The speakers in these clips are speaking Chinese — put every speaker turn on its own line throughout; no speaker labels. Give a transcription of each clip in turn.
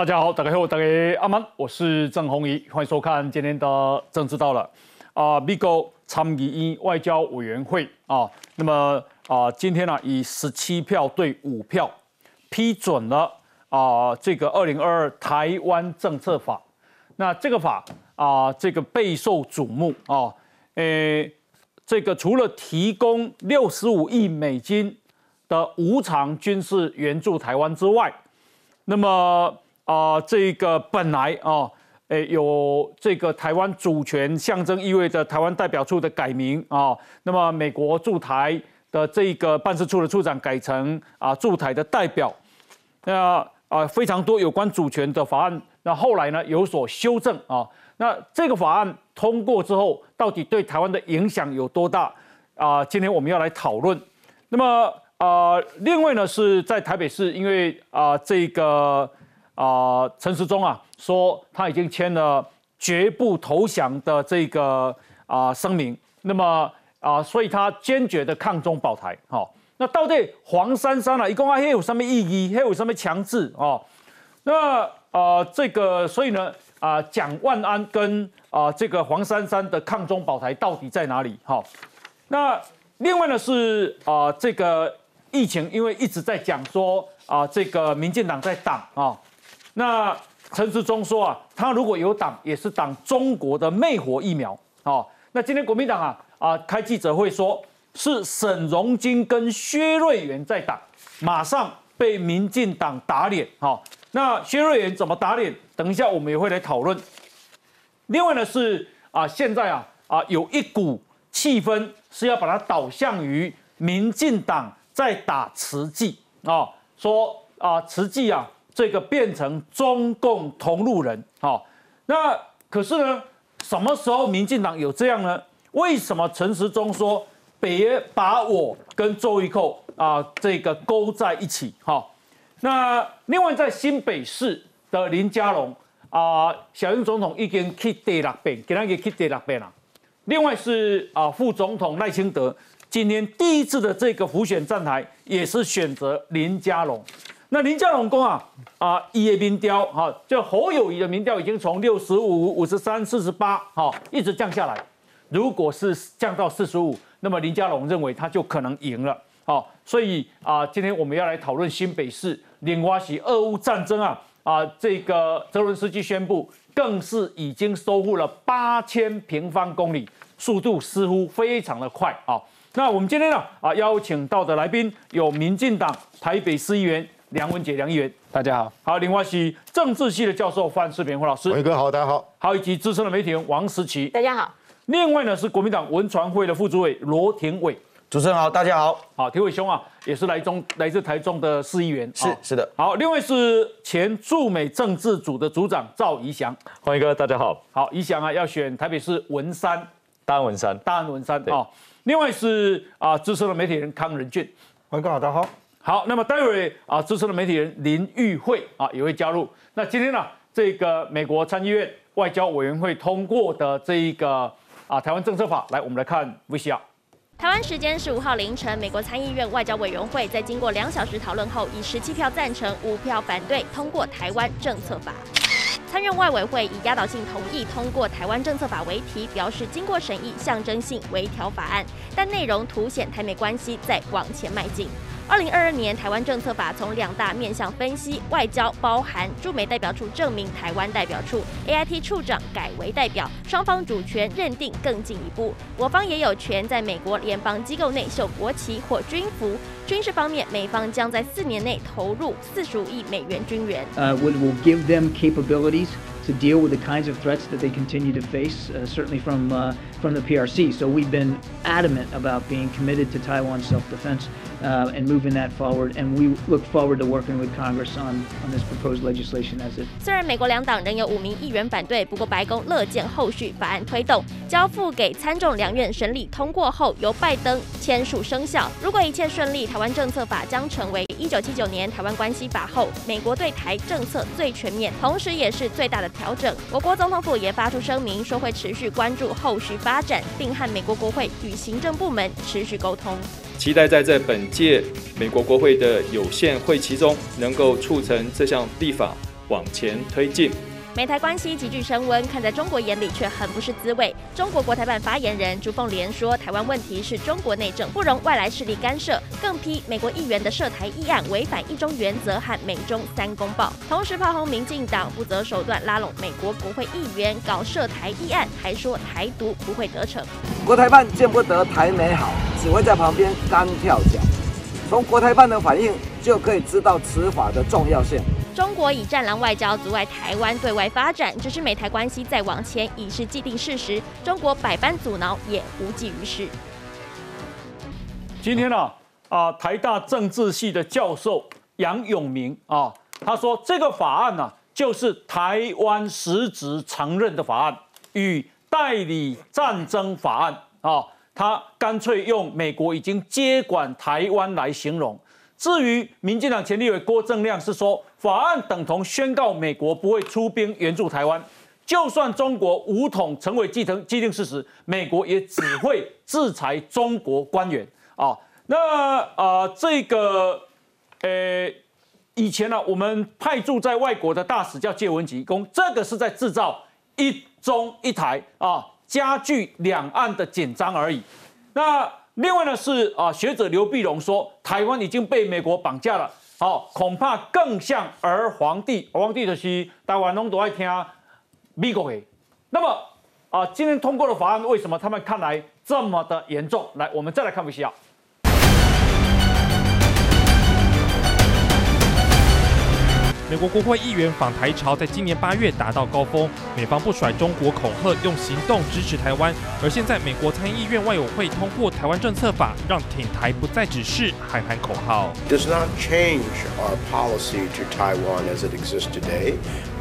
大家好，大家好，大家阿曼，我是郑宏仪，欢迎收看今天的政治到了。啊，美国参议院外交委员会啊，那么啊，今天呢以十七票对五票批准了啊这个二零二二台湾政策法，那这个法啊这个备受瞩目啊，诶，这个除了提供六十五亿美金的无偿军事援助台湾之外，那么啊，这个本来啊，诶，有这个台湾主权象征意味着台湾代表处的改名啊，那么美国驻台的这个办事处的处长改成啊驻台的代表，那啊非常多有关主权的法案，那后来呢有所修正啊，那这个法案通过之后，到底对台湾的影响有多大啊？今天我们要来讨论。那么啊，另外呢是在台北市，因为啊这个。啊，陈时中啊说他已经签了绝不投降的这个啊声明，那么啊，所以他坚决的抗中保台。好，那到底黄珊珊啊，一共啊，还有什么意义？还有什么强制？哦，那啊，这个所以呢啊，蒋万安跟啊这个黄珊珊的抗中保台到底在哪里？好，那另外呢是啊这个疫情，因为一直在讲说啊这个民进党在挡啊。那陈时中说啊，他如果有挡，也是挡中国的魅惑疫苗啊。那今天国民党啊啊开记者会说，是沈荣金跟薛瑞元在挡，马上被民进党打脸哈。那薛瑞元怎么打脸？等一下我们也会来讨论。另外呢是啊，现在啊啊有一股气氛是要把它导向于民进党在打慈济啊，说啊慈济啊。这个变成中共同路人，好，那可是呢，什么时候民进党有这样呢？为什么陈时中说别把我跟周玉蔻啊这个勾在一起？好，那另外在新北市的林佳龙啊，小英总统已经去第六遍，给他给去第六遍了。另外是啊副总统赖清德今天第一次的这个浮选站台，也是选择林佳龙。那林佳龙公啊啊，一夜民调哈，就侯友谊的民调已经从六十五、五十三、四十八，哈，一直降下来。如果是降到四十五，那么林佳龙认为他就可能赢了，好，所以啊，今天我们要来讨论新北市莲花溪俄乌战争啊啊，这个泽伦斯基宣布，更是已经收复了八千平方公里，速度似乎非常的快啊。那我们今天呢啊邀请到的来宾有民进党台北市议员。梁文杰，梁议员，
大家好。
好，林外是政治系的教授范世平胡老师，
伟哥好，大家好。
好，以及资深的媒体人王思琪，
大家好。
另外呢是国民党文传会的副主委罗廷伟，
主持人好，大家好。
好，廷伟兄啊，也是来中来自台中的市议员，
是是的。
好，另外是前驻美政治组的组长赵怡翔，
欢迎哥，大家好。
好，怡翔啊要选台北市文山，
大安文山，
大安文山啊。另外是啊资深的媒体人康仁俊，
欢迎哥好，大家好。
好，那么待会啊，资深的媒体人林玉慧啊也会加入。那今天呢，这个美国参议院外交委员会通过的这一个啊台湾政策法，来，我们来看 VCR。
台湾时间十五号凌晨，美国参议院外交委员会在经过两小时讨论后，以十七票赞成、五票反对通过台湾政策法。参院外委会以压倒性同意通过台湾政策法为题，表示经过审议，象征性微调法案，但内容凸显台美关系在往前迈进。二零二二年台湾政策法从两大面向分析，外交包含驻美代表处证明台湾代表处，AIT 处长改为代表，双方主权认定更进一步。我方也有权在美国联邦机构内秀国旗或军服。军事方面，美方将在四年内投入四十五亿美元军援。
Uh, will will give them capabilities to deal with the kinds of threats that they continue to face, uh, certainly from uh, from the PRC. So we've been adamant about being committed to Taiwan self-defense. Uh, and moving that forward. And we look forward to working with Congress on, on this proposed legislation as it.
虽然美国两党仍有五名议员反对，不过白宫乐见后续法案推动，交付给参众两院审理通过后，由拜登签署生效。如果一切顺利，台湾政策法将成为一九七九年台湾关系法后美国对台政策最全面，同时也是最大的调整。我国总统府也发出声明，说会持续关注后续发展，并和美国国会与行政部门持续沟通。
期待在这本届美国国会的有限会期中，能够促成这项立法，往前推进。
美台关系急剧升温，看在中国眼里却很不是滋味。中国国台办发言人朱凤莲说：“台湾问题是中国内政，不容外来势力干涉。”更批美国议员的涉台议案违反一中原则和美中三公报。同时炮轰民进党不择手段拉拢美国国会议员搞涉台议案，还说台独不会得逞。
国台办见不得台美好，只会在旁边干跳脚。从国台办的反应就可以知道此法的重要性。
中国以战狼外交阻碍台湾对外发展，只是美台关系再往前已是既定事实。中国百般阻挠也无济于事。
今天呢，啊，台大政治系的教授杨永明啊，他说这个法案呢，就是台湾实质承认的法案，与代理战争法案啊，他干脆用美国已经接管台湾来形容。至于民进党前立委郭正亮是说，法案等同宣告美国不会出兵援助台湾，就算中国武统成为既成既定事实，美国也只会制裁中国官员啊。那啊，这个呃，以前呢，我们派驻在外国的大使叫借文吉公，这个是在制造一中一台啊，加剧两岸的紧张而已。那。另外呢是啊，学者刘碧荣说，台湾已经被美国绑架了，好，恐怕更像儿皇帝，儿皇帝的是台湾人都爱听美国的。那么啊，今天通过的法案为什么他们看来这么的严重？来，我们再来看一下。
美国国会议员访台潮在今年八月达到高峰，美方不甩中国恐吓，用行动支持台湾。而现在，美国参议院外委会通过台湾政策法，让挺台不再只是喊喊口号。
Does not change our policy to Taiwan as it exists today,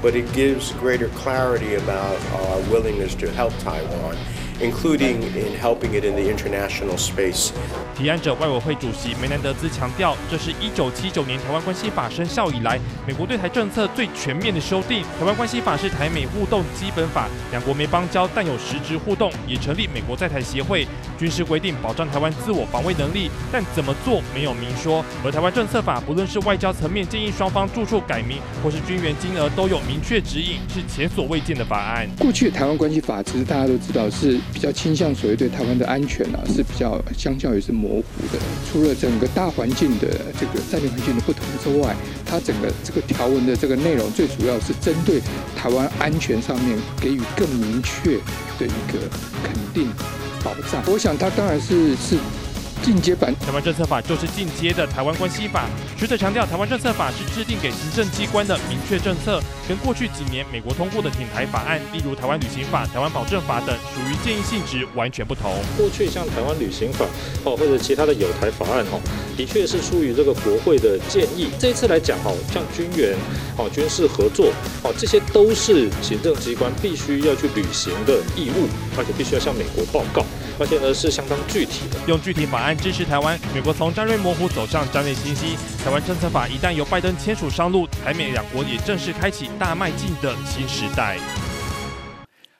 but it gives greater clarity about our willingness to help Taiwan. Including in helping it in the international space.
提案者外委会主席梅南德兹强调，这是一九七九年台湾关系法生效以来，美国对台政策最全面的修订。台湾关系法是台美互动基本法，两国没邦交，但有实质互动，也成立美国在台协会。军事规定保障台湾自我防卫能力，但怎么做没有明说。而台湾政策法不论是外交层面建议双方住处改名，或是军援金额，都有明确指引，是前所未见的法案。
过去台湾关系法其实大家都知道是。比较倾向所谓对台湾的安全啊，是比较相较于是模糊的。除了整个大环境的这个战略环境的不同之外，它整个这个条文的这个内容，最主要是针对台湾安全上面给予更明确的一个肯定保障。我想它当然是是。进阶版
台湾政策法就是进阶的台湾关系法。学者强调，台湾政策法是制定给行政机关的明确政策，跟过去几年美国通过的挺台法案，例如台湾旅行法、台湾保证法等，属于建议性质，完全不同。
过去像台湾旅行法哦，或者其他的有台法案哦，的确是出于这个国会的建议。这一次来讲哦，像军援哦、军事合作哦，这些都是行政机关必须要去履行的义务，而且必须要向美国报告。而且呢是相当具体的，
用具体法案支持台湾。美国从战略模糊走向战略清晰，台湾政策法一旦由拜登签署上路，台美两国也正式开启大迈进的新时代。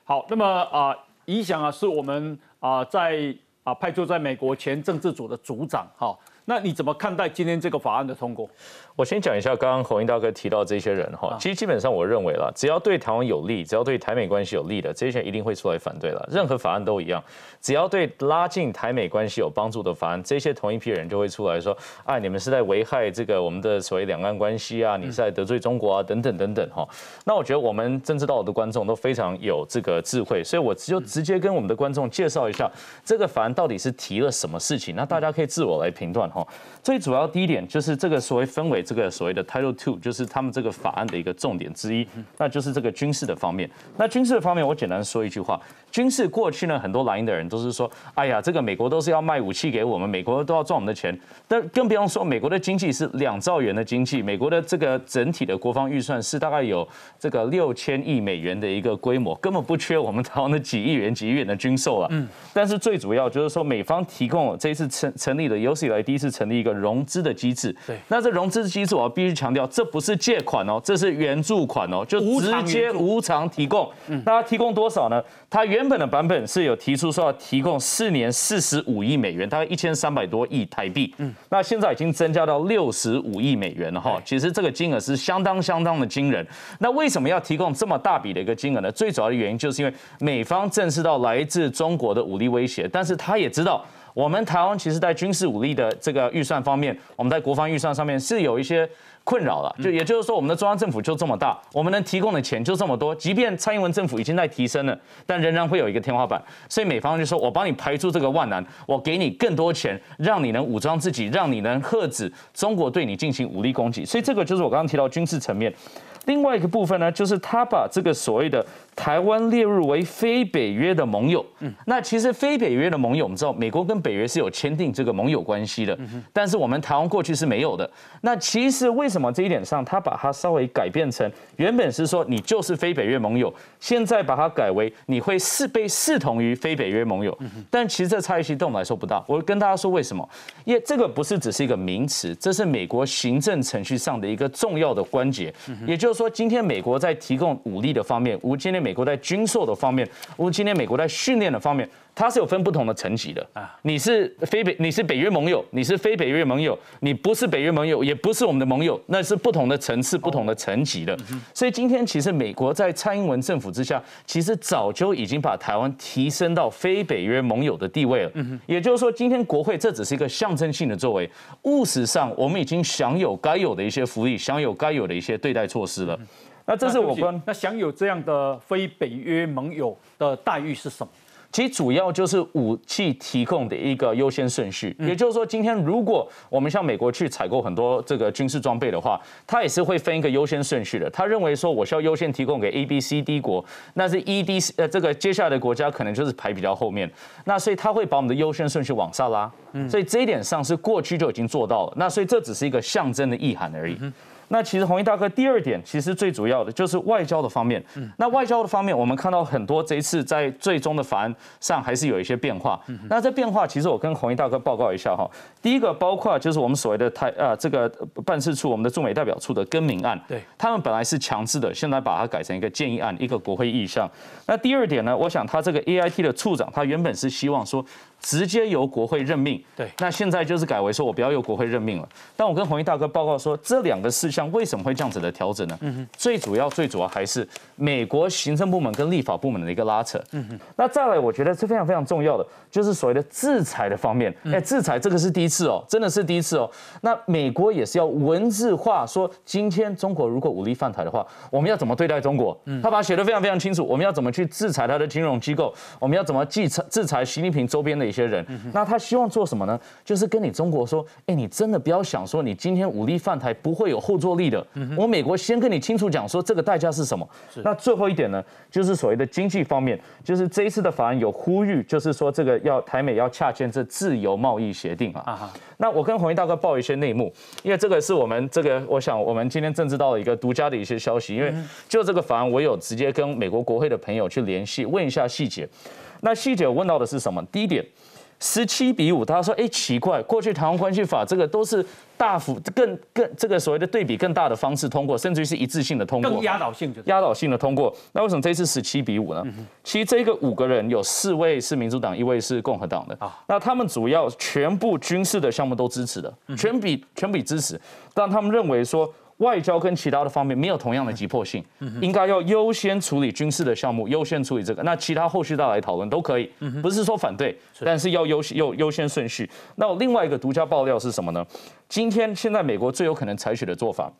好，那么啊，影响啊是我们啊在啊派驻在美国前政治组的组长哈。那你怎么看待今天这个法案的通过？
我先讲一下刚刚侯英大哥提到这些人哈，其实基本上我认为了，只要对台湾有利，只要对台美关系有利的，这些人一定会出来反对了。任何法案都一样，只要对拉近台美关系有帮助的法案，这些同一批人就会出来说，啊，你们是在危害这个我们的所谓两岸关系啊，你是在得罪中国啊，等等等等哈。那我觉得我们政治道的观众都非常有这个智慧，所以我就直接跟我们的观众介绍一下这个法案到底是提了什么事情，那大家可以自我来评断哈。最主要第一点就是这个所谓分为这个所谓的 Title Two，就是他们这个法案的一个重点之一，那就是这个军事的方面。那军事的方面，我简单说一句话：军事过去呢，很多蓝营的人都是说，哎呀，这个美国都是要卖武器给我们，美国都要赚我们的钱。但更不用说，美国的经济是两兆元的经济，美国的这个整体的国防预算是大概有这个六千亿美元的一个规模，根本不缺我们台湾的几亿元、几亿元的军售啊。嗯。但是最主要就是说，美方提供这一次成成立的有史以来第一次成立一个。融资的机制，
对，
那这融资机制我必须强调，这不是借款哦，这是援助款哦，就直接无偿提供。那他提供多少呢？它原本的版本是有提出说要提供四年四十五亿美元，大概一千三百多亿台币。嗯，那现在已经增加到六十五亿美元了哈。其实这个金额是相当相当的惊人。那为什么要提供这么大笔的一个金额呢？最主要的原因就是因为美方正视到来自中国的武力威胁，但是他也知道。我们台湾其实，在军事武力的这个预算方面，我们在国防预算上面是有一些困扰了。就也就是说，我们的中央政府就这么大，我们能提供的钱就这么多。即便蔡英文政府已经在提升了，但仍然会有一个天花板。所以美方就说：“我帮你排除这个万难，我给你更多钱，让你能武装自己，让你能遏止中国对你进行武力攻击。”所以这个就是我刚刚提到军事层面。另外一个部分呢，就是他把这个所谓的台湾列入为非北约的盟友。嗯，那其实非北约的盟友，我们知道美国跟北约是有签订这个盟友关系的，但是我们台湾过去是没有的。那其实为什么这一点上，他把它稍微改变成原本是说你就是非北约盟友，现在把它改为你会视被视同于非北约盟友。但其实这差异性对我们来说不大。我跟大家说为什么？因为这个不是只是一个名词，这是美国行政程序上的一个重要的关节，也就是说，今天美国在提供武力的方面，无今天美国在军售的方面，无今天美国在训练的方面，它是有分不同的层级的啊。你是非北，你是北约盟友，你是非北约盟友，你不是北约盟友，也不是我们的盟友，那是不同的层次、不同的层级的。所以今天其实美国在蔡英文政府之下，其实早就已经把台湾提升到非北约盟友的地位了。也就是说，今天国会这只是一个象征性的作为，务实上我们已经享有该有的一些福利，享有该有的一些对待措施了。那这是我关
那享有这样的非北约盟友的待遇是什么？
其实主要就是武器提供的一个优先顺序，也就是说，今天如果我们向美国去采购很多这个军事装备的话，它也是会分一个优先顺序的。他认为说，我需要优先提供给 A、B、C、D 国，那是 E、D 呃这个接下来的国家可能就是排比较后面，那所以他会把我们的优先顺序往上拉。所以这一点上是过去就已经做到了。那所以这只是一个象征的意涵而已。那其实红衣大哥第二点，其实最主要的就是外交的方面。嗯那外交的方面，我们看到很多这一次在最终的法案上还是有一些变化。嗯那这变化，其实我跟红衣大哥报告一下哈。第一个包括就是我们所谓的台呃这个办事处，我们的驻美代表处的更名案。
对，
他们本来是强制的，现在把它改成一个建议案，一个国会意向。那第二点呢，我想他这个 AIT 的处长，他原本是希望说。直接由国会任命，
对，
那现在就是改为说我不要由国会任命了。但我跟红衣大哥报告说，这两个事项为什么会这样子的调整呢？嗯哼，最主要最主要还是美国行政部门跟立法部门的一个拉扯。嗯哼，那再来，我觉得是非常非常重要的，就是所谓的制裁的方面。哎，制裁这个是第一次哦，真的是第一次哦。那美国也是要文字化，说今天中国如果武力犯台的话，我们要怎么对待中国？嗯，他把它写得非常非常清楚，我们要怎么去制裁他的金融机构，我们要怎么制裁制裁习近平周边的一些人。那他希望做什么呢？就是跟你中国说，哎，你真的不要想说你今天武力犯台不会有后坐力的。我美国先跟你清楚讲说这个代价是什么。那最后一点呢，就是所谓的经济方面，就是这一次的法案有呼吁，就是说这个要台美要洽签这自由贸易协定啊。那我跟红衣大哥报一些内幕，因为这个是我们这个，我想我们今天政治到了一个独家的一些消息，因为就这个法案，我有直接跟美国国会的朋友去联系，问一下细节。那细节我问到的是什么？第一点。十七比五，他说：“哎，奇怪，过去台湾关系法这个都是大幅更更这个所谓的对比更大的方式通过，甚至于是一致性的通过，
更压倒性就
压倒性的通过。那为什么这次十七比五呢？其实这个五个人有四位是民主党，一位是共和党的啊。那他们主要全部军事的项目都支持的，全比全比支持，但他们认为说。”外交跟其他的方面没有同样的急迫性，应该要优先处理军事的项目，优先处理这个。那其他后续再来讨论都可以，不是说反对，但是要优优优先顺序。那另外一个独家爆料是什么呢？今天现在美国最有可能采取的做法，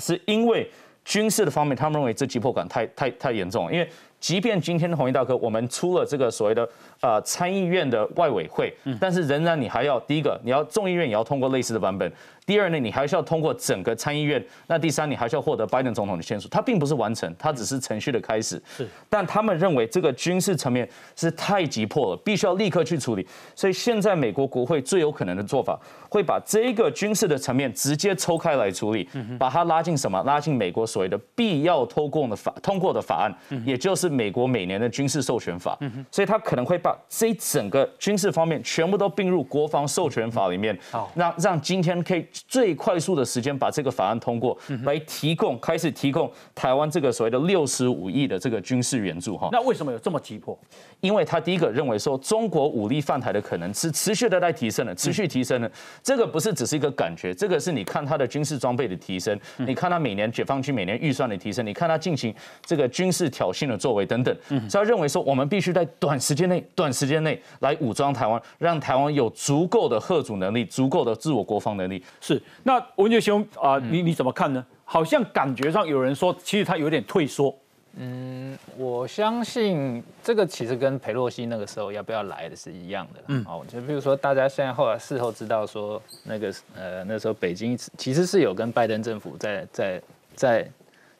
是因为军事的方面，他们认为这急迫感太太太严重了，因为即便今天的红衣大哥，我们出了这个所谓的呃参议院的外委会，但是仍然你还要第一个，你要众议院也要通过类似的版本。第二呢，你还是要通过整个参议院。那第三，你还是要获得拜登总统的签署。它并不是完成，它只是程序的开始。
是，
但他们认为这个军事层面是太急迫了，必须要立刻去处理。所以现在美国国会最有可能的做法，会把这个军事的层面直接抽开来处理，把它拉进什么？拉进美国所谓的必要通过的法通过的法案，也就是是美国每年的军事授权法，所以他可能会把这一整个军事方面全部都并入国防授权法里面，让让今天可以最快速的时间把这个法案通过，来提供开始提供台湾这个所谓的六十五亿的这个军事援助哈。
那为什么有这么急迫？
因为他第一个认为说中国武力犯台的可能是持续的在提升的，持续提升的，这个不是只是一个感觉，这个是你看他的军事装备的提升，你看他每年解放军每年预算的提升，你看他进行这个军事挑衅的作为等等，所以他认为说我们必须在短时间内、短时间内来武装台湾，让台湾有足够的贺主能力、足够的自我国防能力。
是，那文杰兄啊，你你怎么看呢？好像感觉上有人说，其实他有点退缩。
嗯，我相信这个其实跟佩洛西那个时候要不要来的是一样的。嗯，哦，就比如说大家现在后来事后知道说，那个呃那时候北京其实是有跟拜登政府在在在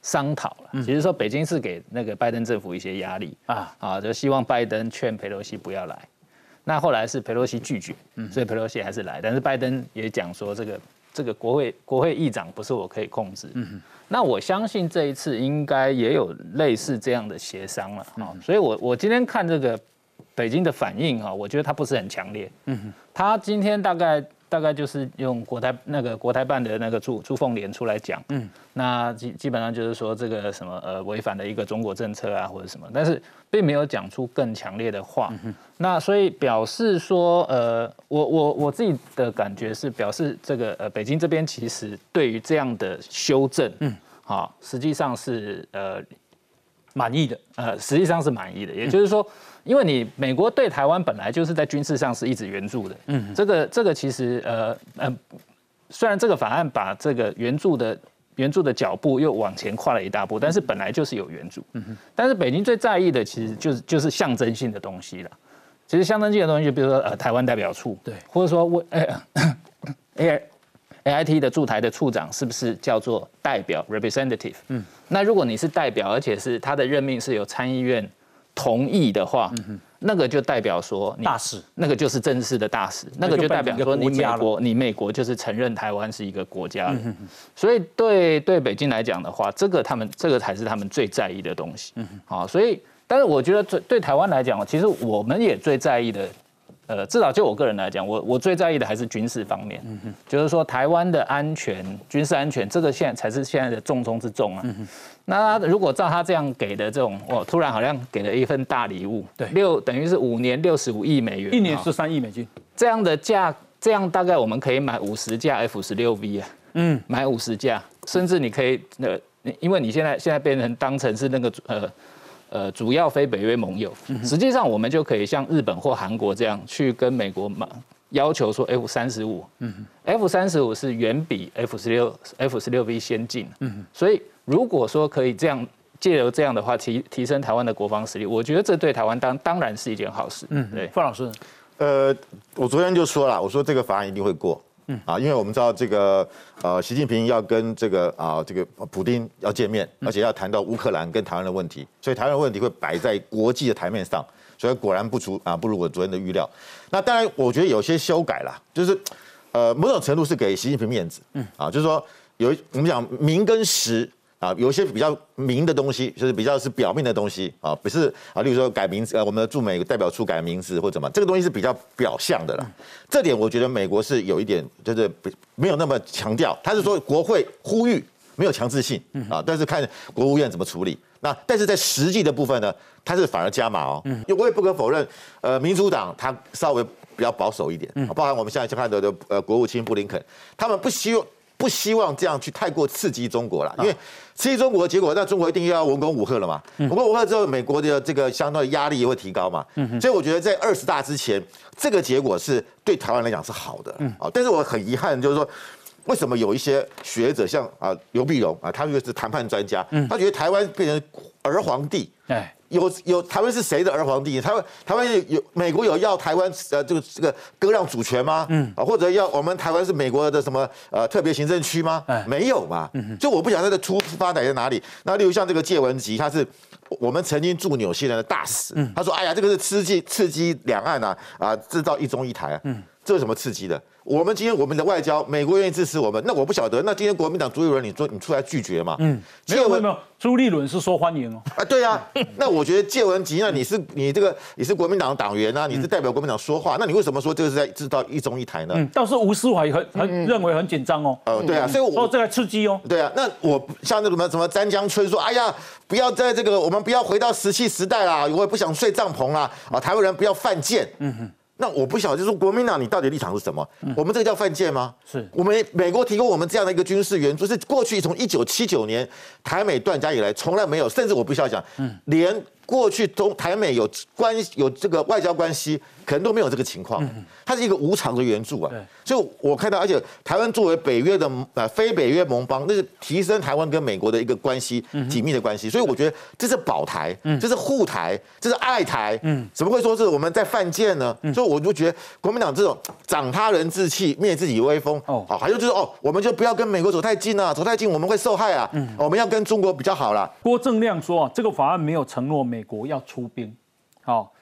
商讨了。其实说北京是给那个拜登政府一些压力啊啊，就希望拜登劝佩洛西不要来。那后来是佩洛西拒绝，所以佩洛西还是来。但是拜登也讲说，这个这个国会国会议长不是我可以控制。嗯那我相信这一次应该也有类似这样的协商了啊，所以我我今天看这个北京的反应啊，我觉得他不是很强烈。嗯他今天大概大概就是用国台那个国台办的那个朱朱凤莲出来讲，嗯，那基基本上就是说这个什么呃违反了一个中国政策啊或者什么，但是并没有讲出更强烈的话。那所以表示说，呃，我我我自己的感觉是表示这个呃北京这边其实对于这样的修正，嗯，好，实际上是呃
满意的，
呃，实际上是满意的。也就是说，因为你美国对台湾本来就是在军事上是一直援助的，嗯，这个这个其实呃呃，虽然这个法案把这个援助的援助的脚步又往前跨了一大步，但是本来就是有援助，嗯哼。但是北京最在意的其实就是就是象征性的东西了。其实象征性的东西，就比如说呃台湾代表处，
对，
或者说我哎 A A I T 的驻台的处长是不是叫做代表 representative？嗯，那如果你是代表，而且是他的任命是由参议院同意的话，那个就代表说
大使，
那个就是正式的大使，那个就代表说你美国你美国就是承认台湾是一个国家了。所以对对北京来讲的话，这个他们这个才是他们最在意的东西。嗯，好，所以。但是我觉得对对台湾来讲，其实我们也最在意的，呃，至少就我个人来讲，我我最在意的还是军事方面，就是说台湾的安全、军事安全，这个现在才是现在的重中之重啊。那如果照他这样给的这种，哦，突然好像给了一份大礼物，
对，
六等于是五年六十五亿美元，
一年十三亿美金，
这样的价，这样大概我们可以买五十架 F 十六 V 啊，嗯，买五十架，甚至你可以，呃，因为你现在现在变成当成是那个呃。呃，主要非北约盟友，实际上我们就可以像日本或韩国这样去跟美国嘛要求说 F 三十五。嗯，F 三十五是远比 F 十六 F 十六 V 先进，嗯所以如果说可以这样借由这样的话提提升台湾的国防实力，我觉得这对台湾当当然是一件好事。嗯，对，
范老师，
呃，我昨天就说了，我说这个法案一定会过。嗯啊，因为我们知道这个呃，习近平要跟这个啊这个普丁要见面，而且要谈到乌克兰跟台湾的问题，所以台湾的问题会摆在国际的台面上，所以果然不出啊不如我昨天的预料。那当然，我觉得有些修改啦，就是呃某种程度是给习近平面子，嗯啊，就是说有我们讲名跟实。啊，有一些比较明的东西，就是比较是表面的东西啊，不是啊，例如说改名字，呃，我们的驻美代表处改名字或怎么，这个东西是比较表象的了。这点我觉得美国是有一点，就是没有那么强调，他是说国会呼吁，没有强制性啊，但是看国务院怎么处理。那但是在实际的部分呢，他是反而加码哦，因为我也不可否认，呃，民主党他稍微比较保守一点，包含我们现在看到的呃国务卿布林肯，他们不希望。不希望这样去太过刺激中国了，因为刺激中国的结果，那中国一定要文攻武赫了嘛。文攻武赫之后，美国的这个相当的压力也会提高嘛。所以我觉得在二十大之前，这个结果是对台湾来讲是好的。啊，但是我很遗憾，就是说，为什么有一些学者像啊刘碧荣啊，他又是谈判专家，他觉得台湾变成儿皇帝。哎。有有台湾是谁的儿皇帝？台湾台湾有有美国有要台湾呃这个这个割让主权吗？嗯啊或者要我们台湾是美国的什么呃特别行政区吗？没有嘛。嗯就我不晓得它的出发点在哪里。那例如像这个谢文吉，他是我们曾经驻纽西兰的大使。嗯他说：“哎呀，这个是刺激刺激两岸啊啊制造一中一台啊。”嗯这有什么刺激的？我们今天我们的外交，美国愿意支持我们，那我不晓得。那今天国民党朱立伦，你说你出来拒绝嘛？嗯，
没有没有没有，朱立伦是说欢迎哦。
啊，对啊。那我觉得借文吉，那你是你这个你是国民党的党员啊，你是代表国民党说话，那你为什么说这个是在制造一中一台呢？嗯，
倒是吴思怀很很认为很紧张哦。
哦，对啊，所以我
说这个刺激哦。
对啊，那我像那什么什么詹江春说，哎呀，不要在这个我们不要回到石器时代啦，我也不想睡帐篷啦，啊，台湾人不要犯贱。嗯哼。那我不晓得，就是国民党，你到底立场是什么？我们这个叫犯贱吗？
是
我们美国提供我们这样的一个军事援助，是过去从一九七九年台美断交以来从来没有，甚至我不需要讲，连过去中台美有关有这个外交关系。可能都没有这个情况，它是一个无偿的援助啊，所以我看到，而且台湾作为北约的呃非北约盟邦，那是提升台湾跟美国的一个关系紧密的关系，所以我觉得这是保台，这是护台，这是爱台，嗯。怎么会说是我们在犯贱呢？所以我就觉得国民党这种长他人志气，灭自己威风，哦，还有就是哦，我们就不要跟美国走太近啊，走太近我们会受害啊，我们要跟中国比较好啦。
郭正亮说啊，这个法案没有承诺美国要出兵，好。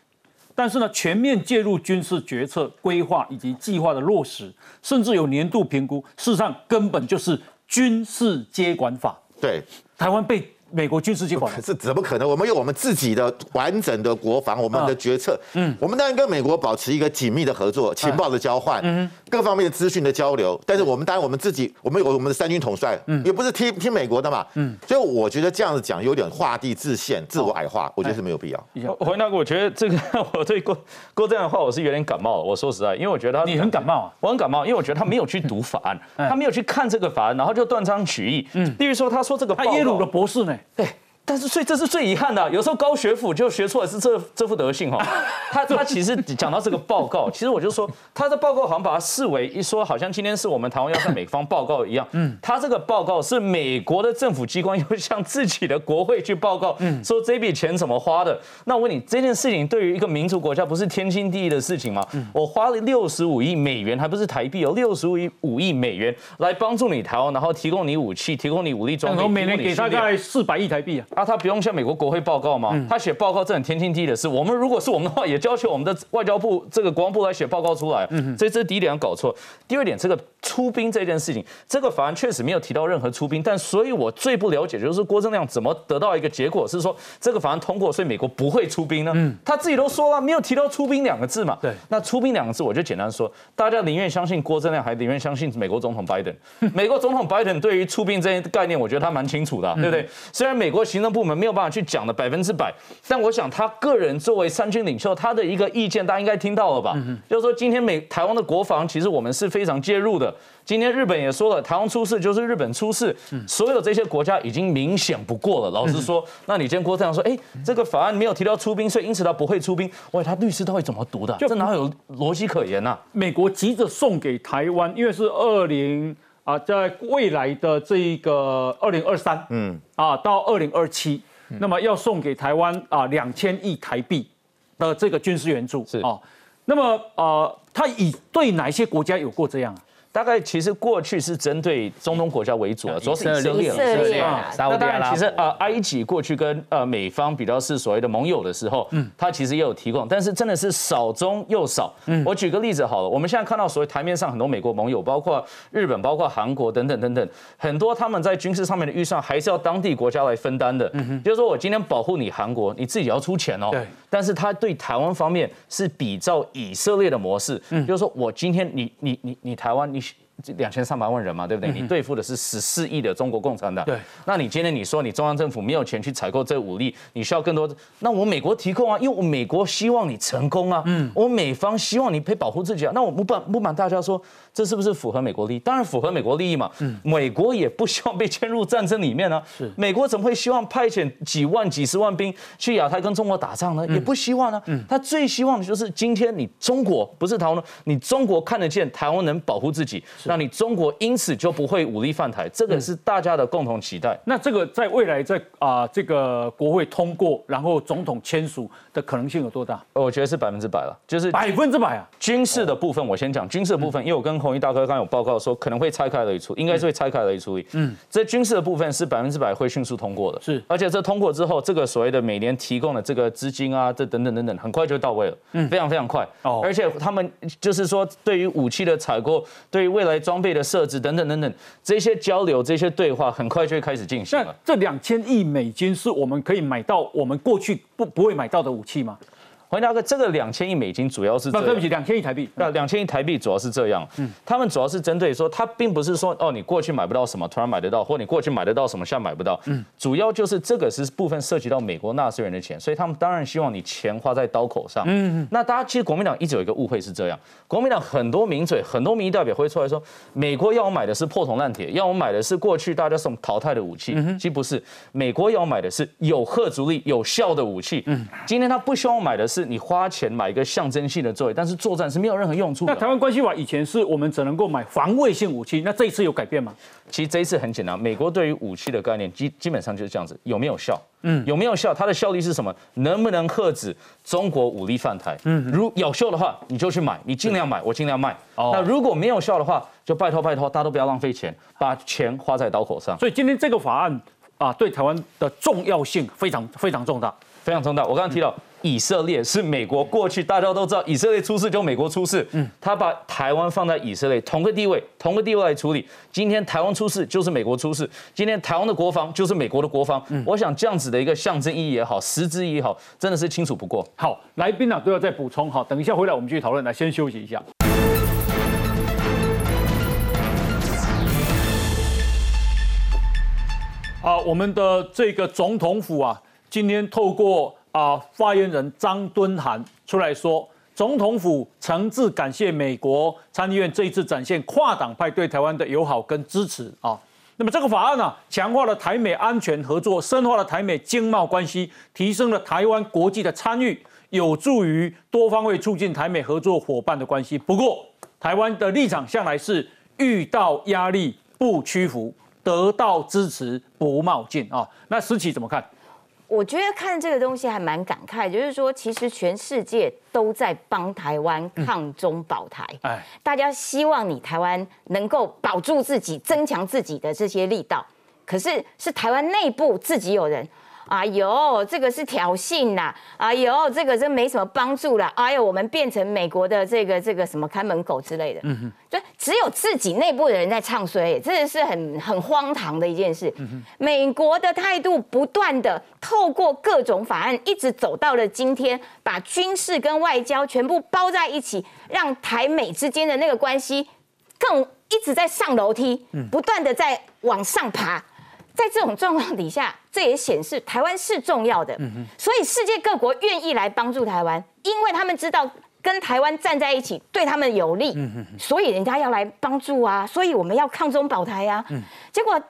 但是呢，全面介入军事决策规划以及计划的落实，甚至有年度评估，事实上根本就是军事接管法。
对，
台湾被。美国军事计划
是怎么可能？我们有我们自己的完整的国防，我们的决策。嗯，我们当然跟美国保持一个紧密的合作，情报的交换，嗯，各方面的资讯的交流。但是我们当然我们自己，我们有我们的三军统帅，嗯，也不是听听美国的嘛，嗯。所以我觉得这样子讲有点画地自限、自我矮化，我觉得是没有必要。
回答我觉得这个 我对郭郭这样的话我是有点感冒。我说实在，因为我觉得他
你很感冒啊，
我很感冒，因为我觉得他没有去读法案，他没有去看这个法案，然后就断章取义。嗯，例如说他说这个
他耶鲁的博士呢，
对。但是，所以这是最遗憾的。有时候高学府就学出来是这这副德性哈。他他其实讲到这个报告，其实我就说他的报告好像把它视为一说，好像今天是我们台湾要向美方报告一样。嗯，他这个报告是美国的政府机关要向自己的国会去报告，嗯，说这笔钱怎么花的。那我问你，这件事情对于一个民族国家不是天经地义的事情吗？我花了六十五亿美元，还不是台币哦，六十五亿五亿美元来帮助你台湾，然后提供你武器，提供你武力装备，
每年给大概四百亿台币啊。
啊，他不用向美国国会报告吗？他写报告这很天经地义的事。我们如果是我们的话，也要求我们的外交部这个国防部来写报告出来。嗯，所以这是第一点搞错。第二点，这个出兵这件事情，这个法案确实没有提到任何出兵。但所以我最不了解就是郭正亮怎么得到一个结果是说这个法案通过，所以美国不会出兵呢？嗯，他自己都说了，没有提到出兵两个字嘛。
对，
那出兵两个字，我就简单说，大家宁愿相信郭正亮，还宁愿相信美国总统拜登。美国总统拜登对于出兵这些概念，我觉得他蛮清楚的，对不对？虽然美国行政部门没有办法去讲的百分之百，但我想他个人作为三军领袖，他的一个意见大家应该听到了吧？就是说今天美台湾的国防，其实我们是非常介入的。今天日本也说了，台湾出事就是日本出事，所有这些国家已经明显不过了。老实说，那你今天郭正亮说，哎，这个法案没有提到出兵，所以因此他不会出兵。喂，他律师到底怎么读的？这哪有逻辑可言呐？
美国急着送给台湾，因为是二零啊，在未来的这一个二零二三，嗯啊，到二零二七。那么要送给台湾啊两千亿台币的这个军事援助
是啊，
那么呃，他以对哪些国家有过这样？
大概其实过去是针对中东国家为主啊，主要是以色列。其实呃，埃及过去跟呃美方比较是所谓的盟友的时候，嗯，他其实也有提供，但是真的是少中又少。嗯，我举个例子好了，我们现在看到所谓台面上很多美国盟友，包括日本、包括韩国等等等等，很多他们在军事上面的预算还是要当地国家来分担的。嗯哼，就是说我今天保护你韩国，你自己要出钱哦。
对。
但是他对台湾方面是比照以色列的模式，嗯，就是说我今天你你你你台湾你。两千三百万人嘛，对不对？你对付的是十四亿的中国共产党。
对。
那你今天你说你中央政府没有钱去采购这武力，你需要更多，那我美国提供啊，因为我美国希望你成功啊。嗯。我美方希望你可以保护自己啊。那我不瞒不瞒大家说，这是不是符合美国利益？当然符合美国利益嘛。嗯。美国也不希望被牵入战争里面呢。
是。
美国怎么会希望派遣几万、几十万兵去亚太跟中国打仗呢？也不希望呢。嗯。他最希望的就是今天你中国不是台湾，你中国看得见台湾能保护自己。那你中国因此就不会武力犯台，这个是大家的共同期待。
那这个在未来在啊这个国会通过，然后总统签署的可能性有多大？
我觉得是百分之百了，就是
百分之百啊。
军事的部分，我先讲军事的部分，因为我跟红衣大哥刚刚有报告说，可能会拆开来处，应该是会拆开来处理。嗯，这军事的部分是百分之百会迅速通过的，
是，
而且这通过之后，这个所谓的每年提供的这个资金啊，这等等等等，很快就到位了，嗯，非常非常快。哦，而且他们就是说，对于武器的采购，对于未来装备的设置等等等等，这些交流、这些对话，很快就会开始进行了。
这两千亿美金是我们可以买到我们过去不不会买到的武器吗？
黄大哥，这个两千亿美金主要是……
对不起，两千亿台币。
那两千亿台币主要是这样，嗯，他们主要是针对说，他并不是说哦，你过去买不到什么，突然买得到，或你过去买得到什么，现在买不到，嗯，主要就是这个是部分涉及到美国纳税人的钱，所以他们当然希望你钱花在刀口上，嗯嗯，那大家其实国民党一直有一个误会是这样，国民党很多名嘴、很多民意代表会出来说，美国要我买的是破铜烂铁，要我买的是过去大家所淘汰的武器，其实不是，美国要我买的是有核足力、有效的武器，嗯，今天他不希望买的是你花钱。买一个象征性的座位，但是作战是没有任何用处的。
那台湾关系法以前是我们只能够买防卫性武器，那这一次有改变吗？
其实这一次很简单，美国对于武器的概念基基本上就是这样子，有没有效？嗯，有没有效？它的效力是什么？能不能遏止中国武力犯台？嗯，如有效的话，你就去买，你尽量买，我尽量卖。哦，那如果没有效的话，就拜托拜托，大家都不要浪费钱，把钱花在刀口上。
所以今天这个法案啊，对台湾的重要性非常非常重大，
非常重大。我刚刚提到。以色列是美国过去大家都知道，以色列出事就美国出事。嗯，他把台湾放在以色列同个地位，同个地位来处理。今天台湾出事就是美国出事，今天台湾的国防就是美国的国防。嗯，我想这样子的一个象征意义也好，实质也好，真的是清楚不过。
好，来宾啊都要再补充。好，等一下回来我们继续讨论。来，先休息一下。啊，我们的这个总统府啊，今天透过。啊！发言人张敦涵出来说，总统府诚挚感谢美国参议院这一次展现跨党派对台湾的友好跟支持啊。那么这个法案呢，强化了台美安全合作，深化了台美经贸关系，提升了台湾国际的参与，有助于多方位促进台美合作伙伴的关系。不过，台湾的立场向来是遇到压力不屈服，得到支持不冒进啊。那思琪怎么看？
我觉得看这个东西还蛮感慨，就是说，其实全世界都在帮台湾抗中保台，哎，大家希望你台湾能够保住自己，增强自己的这些力道，可是是台湾内部自己有人。哎呦，这个是挑衅呐！哎呦，这个真没什么帮助了。哎呦，我们变成美国的这个这个什么看门狗之类的，嗯哼，就只有自己内部的人在唱衰，这是很很荒唐的一件事。嗯美国的态度不断的透过各种法案，一直走到了今天，把军事跟外交全部包在一起，让台美之间的那个关系更一直在上楼梯，不断的在往上爬。在这种状况底下，这也显示台湾是重要的，所以世界各国愿意来帮助台湾，因为他们知道跟台湾站在一起对他们有利，所以人家要来帮助啊，所以我们要抗中保台啊。结果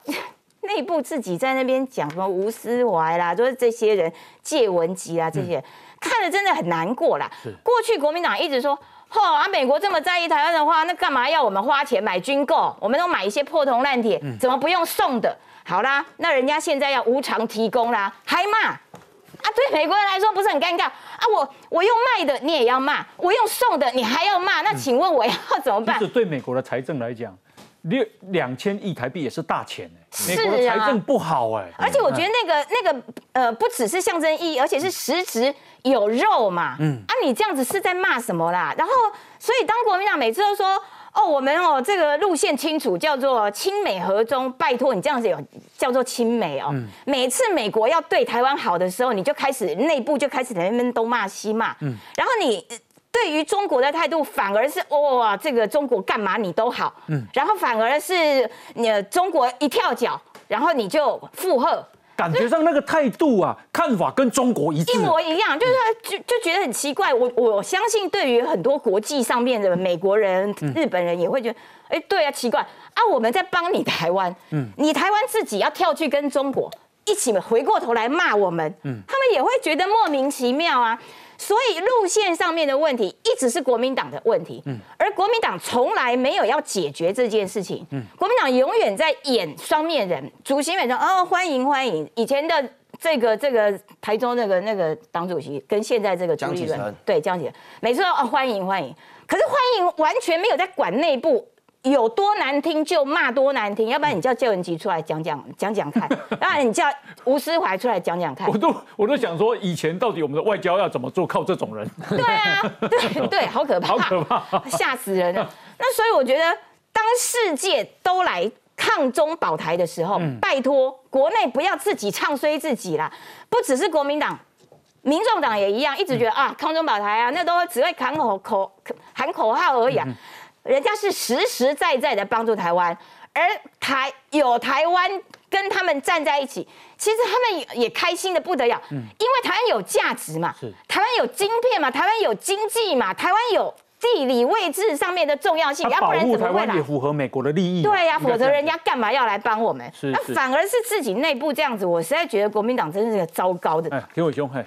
内部自己在那边讲什么吴思怀啦，就是这些人借文集啊，这些看了真的很难过啦。过去国民党一直说，嚯啊，美国这么在意台湾的话，那干嘛要我们花钱买军购？我们都买一些破铜烂铁，怎么不用送的？好啦，那人家现在要无偿提供啦，还骂啊？对美国人来说不是很尴尬啊？我我用卖的你也要骂，我用送的你还要骂，那请问我要怎么办？
是对美国的财政来讲，六两千亿台币也是大钱哎，美国的财政不好哎。
而且我觉得那个那个呃，不只是象征意义，而且是实质有肉嘛。嗯啊，你这样子是在骂什么啦？然后，所以当国民党每次都说。哦，我们哦，这个路线清楚，叫做亲美和中。拜托你这样子有叫做亲美哦。每次美国要对台湾好的时候，你就开始内部就开始在那边东骂西骂。嗯。然后你对于中国的态度反而是哇，这个中国干嘛你都好。嗯。然后反而是你中国一跳脚，然后你就附和。
感觉上那个态度啊，看法跟中国一致，
一模一样，就是就就觉得很奇怪。我我相信，对于很多国际上面的美国人、日本人，也会觉得，哎，对啊，奇怪。啊，我们在帮你台湾，嗯，你台湾自己要跳去跟中国一起回过头来骂我们，嗯，他们也会觉得莫名其妙啊。所以路线上面的问题一直是国民党的问题，嗯，而国民党从来没有要解决这件事情，嗯，国民党永远在演双面人，主席远说哦欢迎欢迎，以前的这个这个台中那个那个党主席跟现在这个朱立伦，对江启臣，每次都哦欢迎欢迎，可是欢迎完全没有在管内部。有多难听就骂多难听，要不然你叫谢文吉出来讲讲讲讲看，要不然你叫吴思怀出来讲讲看。
我都我都想说，以前到底我们的外交要怎么做？靠这种人？
对啊，对对，好可怕，
好可怕，
吓死人了。那所以我觉得，当世界都来抗中保台的时候，拜托国内不要自己唱衰自己啦。不只是国民党，民众党也一样，一直觉得啊，抗中保台啊，那都只会喊口口喊口号而已啊。人家是实实在在的帮助台湾，而台有台湾跟他们站在一起，其实他们也也开心的不得了，嗯，因为台湾有价值嘛，台湾有晶片嘛，台湾有经济嘛，台湾有地理位置上面的重要性，
要不然怎么会也符合美国的利益，
对呀，否则人家干嘛要来帮我们？那反而是自己内部这样子，我实在觉得国民党真是个糟糕的。
哎，田伟兄，嘿，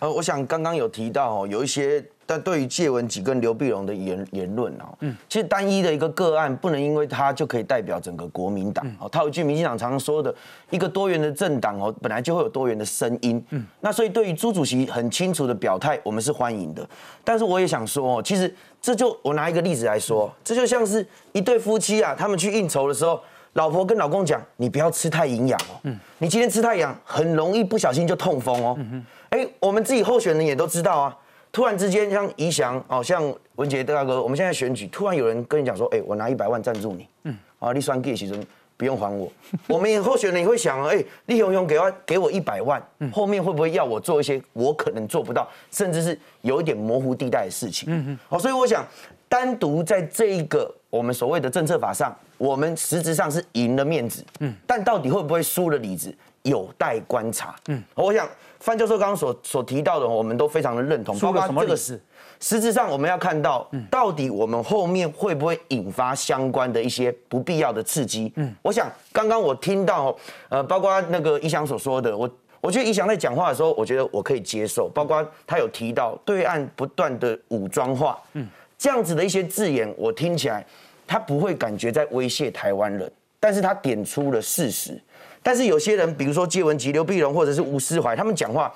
呃，我想刚刚有提到哦，有一些。但对于谢文吉跟刘碧荣的言言论啊，嗯，其实单一的一个个案不能因为他就可以代表整个国民党。哦，套一句民进党常常说的，一个多元的政党哦，本来就会有多元的声音。嗯，那所以对于朱主席很清楚的表态，我们是欢迎的。但是我也想说哦，其实这就我拿一个例子来说，这就像是一对夫妻啊，他们去应酬的时候，老婆跟老公讲，你不要吃太营养哦，嗯，你今天吃太阳很容易不小心就痛风哦。嗯哎，我们自己候选人也都知道啊。突然之间，像宜祥哦，像文杰大哥，我们现在选举，突然有人跟你讲说，哎，我拿一百万赞助你，嗯，啊，你算给其实不用还我。我们候选人也会想啊，哎，李雄雄给我给我一百万，后面会不会要我做一些我可能做不到，甚至是有一点模糊地带的事情？嗯嗯。好，所以我想，单独在这一个我们所谓的政策法上，我们实质上是赢了面子，嗯，但到底会不会输了里子，有待观察。嗯，我想。范教授刚刚所所提到的，我们都非常的认同。
包括这个
事，实质上我们要看到，到底我们后面会不会引发相关的一些不必要的刺激？嗯，我想刚刚我听到，呃，包括那个一翔所说的，我我觉得一翔在讲话的时候，我觉得我可以接受。包括他有提到对岸不断的武装化，嗯，这样子的一些字眼，我听起来他不会感觉在威胁台湾人，但是他点出了事实。但是有些人，比如说借文吉、刘碧荣或者是吴思怀，他们讲话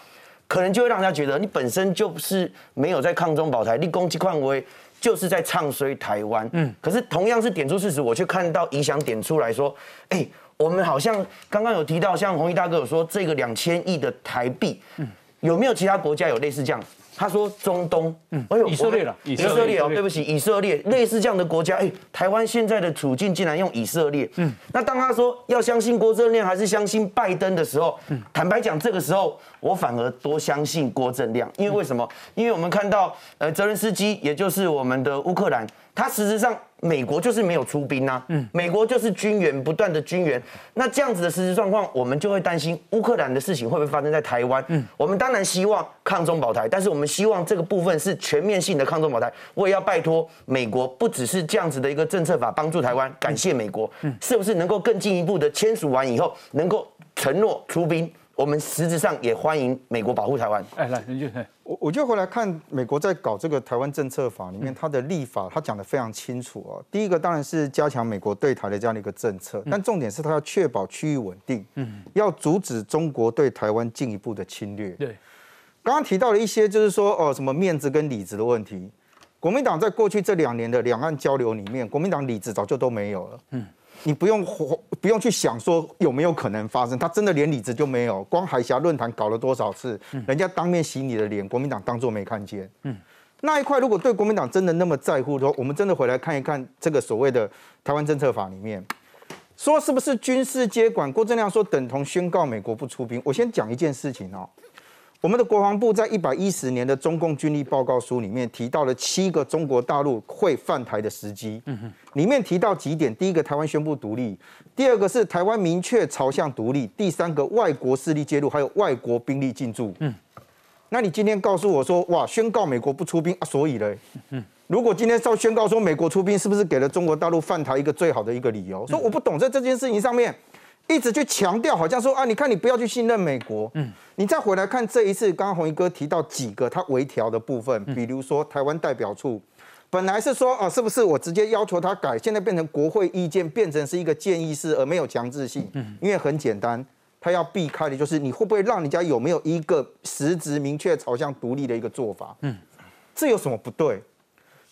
可能就会让人家觉得你本身就是没有在抗中保台，立功击匡威，就是在唱衰台湾。嗯，可是同样是点出事实，我却看到影响点出来说，哎，我们好像刚刚有提到，像红衣大哥有说这个两千亿的台币，嗯，有没有其他国家有类似这样？他说中东，
嗯，哎呦，以色列了，
以色列哦，对不起，以色列类似这样的国家，哎，台湾现在的处境竟然用以色列，嗯，那当他说要相信郭正亮还是相信拜登的时候，嗯，坦白讲，这个时候我反而多相信郭正亮，因为为什么？因为我们看到，呃，泽连斯基，也就是我们的乌克兰，他实质上。美国就是没有出兵呐，嗯，美国就是军援不断的军援，那这样子的实质状况，我们就会担心乌克兰的事情会不会发生在台湾？嗯，我们当然希望抗中保台，但是我们希望这个部分是全面性的抗中保台。我也要拜托美国，不只是这样子的一个政策法帮助台湾，感谢美国，嗯，是不是能够更进一步的签署完以后，能够承诺出兵？我们实质上也欢迎美国保护台湾。
哎，来，你就
我我就回来看美国在搞这个台湾政策法里面，它的立法它讲的非常清楚哦。第一个当然是加强美国对台的这样的一个政策，但重点是它要确保区域稳定，嗯，要阻止中国对台湾进一步的侵略。
对，
刚刚提到了一些就是说哦什么面子跟里子的问题，国民党在过去这两年的两岸交流里面，国民党里子早就都没有了，嗯。你不用不用去想说有没有可能发生，他真的连理子就没有。光海峡论坛搞了多少次，人家当面洗你的脸，国民党当作没看见。嗯，那一块如果对国民党真的那么在乎的话，我们真的回来看一看这个所谓的台湾政策法里面，说是不是军事接管？郭正亮说等同宣告美国不出兵。我先讲一件事情哦。我们的国防部在一百一十年的中共军力报告书里面提到了七个中国大陆会犯台的时机，里面提到几点：第一个，台湾宣布独立；第二个是台湾明确朝向独立；第三个，外国势力介入，还有外国兵力进驻。嗯，那你今天告诉我说，哇，宣告美国不出兵啊？所以嘞，嗯，如果今天照宣告说美国出兵，是不是给了中国大陆犯台一个最好的一个理由？说我不懂，在这件事情上面。一直去强调，好像说啊，你看你不要去信任美国。嗯，你再回来看这一次，刚刚红衣哥提到几个他微调的部分，比如说台湾代表处，本来是说啊，是不是我直接要求他改，现在变成国会意见，变成是一个建议式，而没有强制性。嗯，因为很简单，他要避开的就是你会不会让人家有没有一个实质明确朝向独立的一个做法。嗯，这有什么不对？